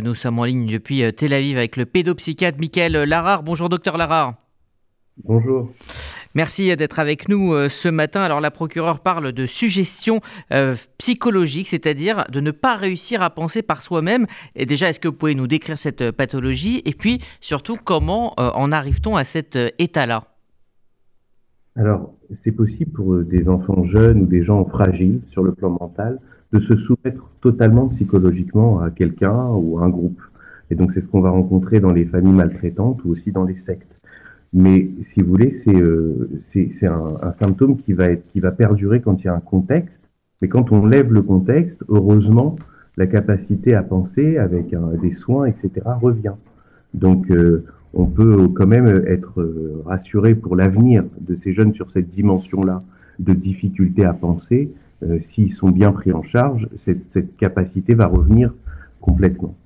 Nous sommes en ligne depuis Tel Aviv avec le pédopsychiatre Michael Larare. Bonjour docteur Larare. Bonjour. Merci d'être avec nous euh, ce matin. Alors la procureure parle de suggestion euh, psychologique, c'est-à-dire de ne pas réussir à penser par soi-même. Et déjà, est-ce que vous pouvez nous décrire cette euh, pathologie? Et puis surtout, comment en arrive-t-on à cet état-là? Alors, c'est possible pour des enfants jeunes ou des gens fragiles sur le plan mental de se soumettre totalement psychologiquement à quelqu'un ou à un groupe. Et donc c'est ce qu'on va rencontrer dans les familles maltraitantes ou aussi dans les sectes. Mais si vous voulez, c'est euh, un, symptôme qui va, être, qui va perdurer quand il y a un contexte. Mais quand on lève le contexte, heureusement, la capacité à penser avec des soins, etc., revient. Donc, euh, on peut quand même être euh, rassuré pour l'avenir de ces jeunes sur cette dimension-là de difficulté à penser. Euh, S'ils sont bien pris en charge, cette, cette capacité va revenir complètement.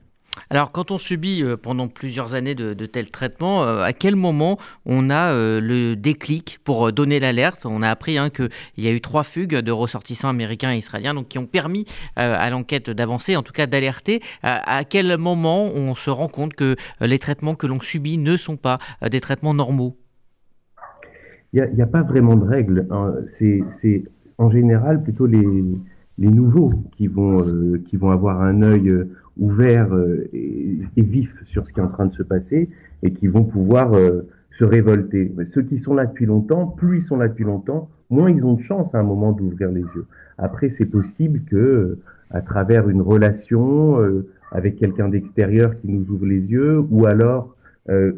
Alors, quand on subit euh, pendant plusieurs années de, tels traitements, euh, à quel moment on a euh, le déclic pour donner l'alerte? On a appris hein, qu'il y a eu trois fugues de ressortissants américains et israéliens donc, qui ont permis à l'enquête d'avancer, en tout cas d'alerter. à quel moment on se rend compte que les traitements que l'on subit ne sont pas des traitements normaux? Il n'y a, pas vraiment de règles. Hein. C'est en général plutôt les, les nouveaux qui vont, qui vont avoir un œil ouverts euh, et, vifs sur ce qui est en train de se passer et qui vont pouvoir euh, se révolter. Ceux qui sont là depuis longtemps, plus ils sont là depuis longtemps, moins ils ont de chance à un moment d'ouvrir les yeux. Après, c'est possible que, à travers une relation euh, avec quelqu'un d'extérieur qui nous ouvre les yeux, ou alors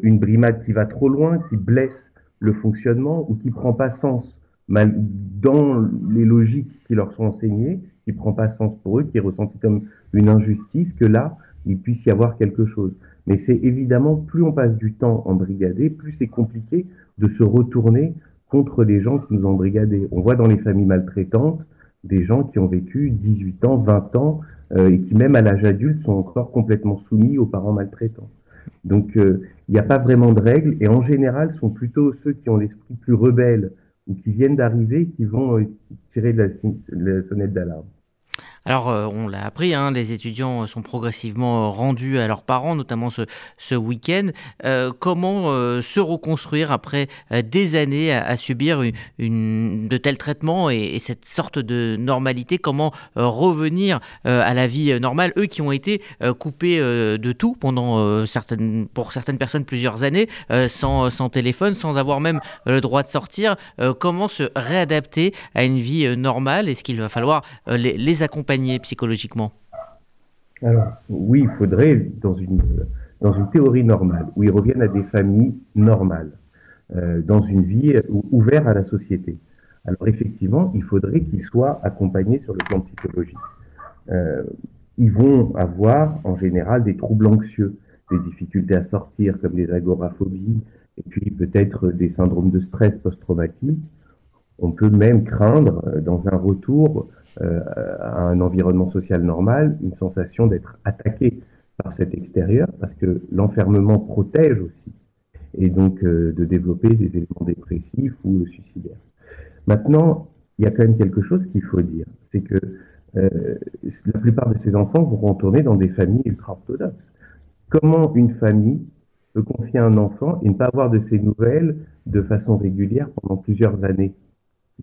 une brimade qui va trop loin, qui blesse le fonctionnement ou qui prend pas sens dans les logiques qui leur sont enseignées, qui prend pas sens pour eux, qui est ressenti comme une injustice, que là, il puisse y avoir quelque chose. Mais c'est évidemment, plus on passe du temps en brigadé, plus c'est compliqué de se retourner contre les gens qui nous ont brigadés. On voit dans les familles maltraitantes des gens qui ont vécu 18 ans, 20 ans, euh, et qui même à l'âge adulte sont encore complètement soumis aux parents maltraitants. Donc euh, il n'y a pas vraiment de règles, et en général, sont plutôt ceux qui ont l'esprit plus rebelle qui viennent d'arriver qui vont euh, tirer la, la sonnette d'alarme. Alors, euh, on l'a appris, hein, les étudiants sont progressivement rendus à leurs parents, notamment ce, ce week-end. Euh, comment euh, se reconstruire après des années à, subir une, de tels traitements et, cette sorte de normalité? Comment revenir à la vie normale? Eux qui ont été coupés de tout pendant certaines, pour certaines personnes plusieurs années, sans, sans, téléphone, sans avoir même le droit de sortir. comment se réadapter à une vie normale? Est-ce qu'il va falloir les, les accompagner psychologiquement? Alors, oui, il faudrait, dans une, théorie normale, où ils reviennent à des familles normales, euh, dans une vie ouverte à la société. Alors, effectivement, il faudrait qu'ils soient accompagnés sur le plan psychologique. Euh, ils vont avoir, en général, des troubles anxieux, des difficultés à sortir, comme des agoraphobies, et puis peut-être des syndromes de stress post-traumatique. On peut même craindre, euh, dans un retour, euh, à un environnement social normal, une sensation d'être attaqué par cet extérieur, parce que l'enfermement protège aussi, et donc euh, de développer des éléments dépressifs ou suicidaires. Maintenant, il y a quand même quelque chose qu'il faut dire, c'est que la plupart de ces enfants vont retourner dans des familles ultra-orthodoxes. Comment une famille peut confier un enfant et ne pas avoir de ses nouvelles de façon régulière pendant plusieurs années?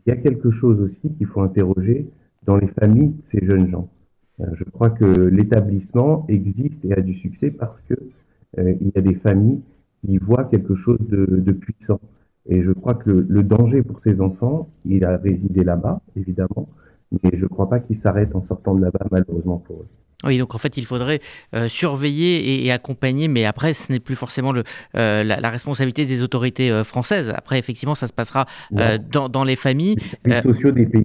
Il y a quelque chose aussi qu'il faut interroger dans les familles ces jeunes gens. Euh, je crois que l'établissement existe et a du succès parce que euh, y a des familles qui voient quelque chose de, puissant. Et je crois que le, danger pour ces enfants, il a résidé là-bas, évidemment, mais je ne crois pas qu'il s'arrête en sortant de là-bas, malheureusement pour eux. Oui, donc en fait, il faudrait euh, surveiller et, accompagner, mais après, ce n'est plus forcément le, la, responsabilité des autorités françaises. Après, effectivement, ça se passera dans, dans, les familles. Les sociaux des pays.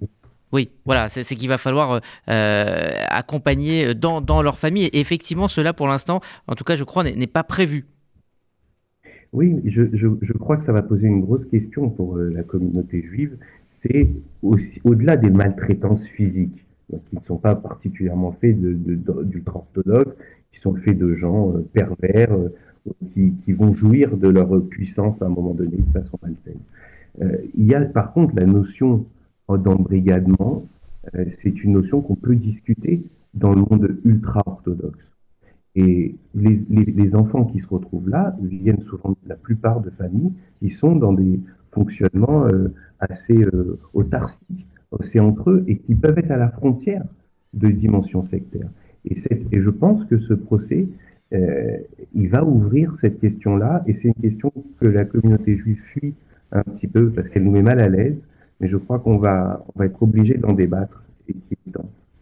Oui, voilà, c'est qu'il va falloir euh, euh, accompagner dans, dans, leur famille. Et effectivement, cela, pour l'instant, en tout cas, je crois, n'est pas prévu. Oui, je, je, je, crois que ça va poser une grosse question pour euh, la communauté juive. C'est au-delà des maltraitances physiques, qui ne sont pas particulièrement faits d'ultra-orthodoxes, qui sont faits de gens pervers, qui, qui, vont jouir de leur puissance à un moment donné de façon malsaine. il y a par contre la notion d'embrigadement, euh, c'est une notion qu'on peut discuter dans le monde ultra-orthodoxe. Et les, enfants qui se retrouvent là viennent souvent la plupart de familles qui sont dans des fonctionnements euh, assez euh, autarciques, c'est entre eux, et qui peuvent être à la frontière de dimensions sectaires. Et, je pense que ce procès, euh, il va ouvrir cette question-là, et c'est une question que la communauté juive fuit un petit peu parce qu'elle nous met mal à l'aise, mais je crois qu'on va, va être obligé d'en débattre et qu'il.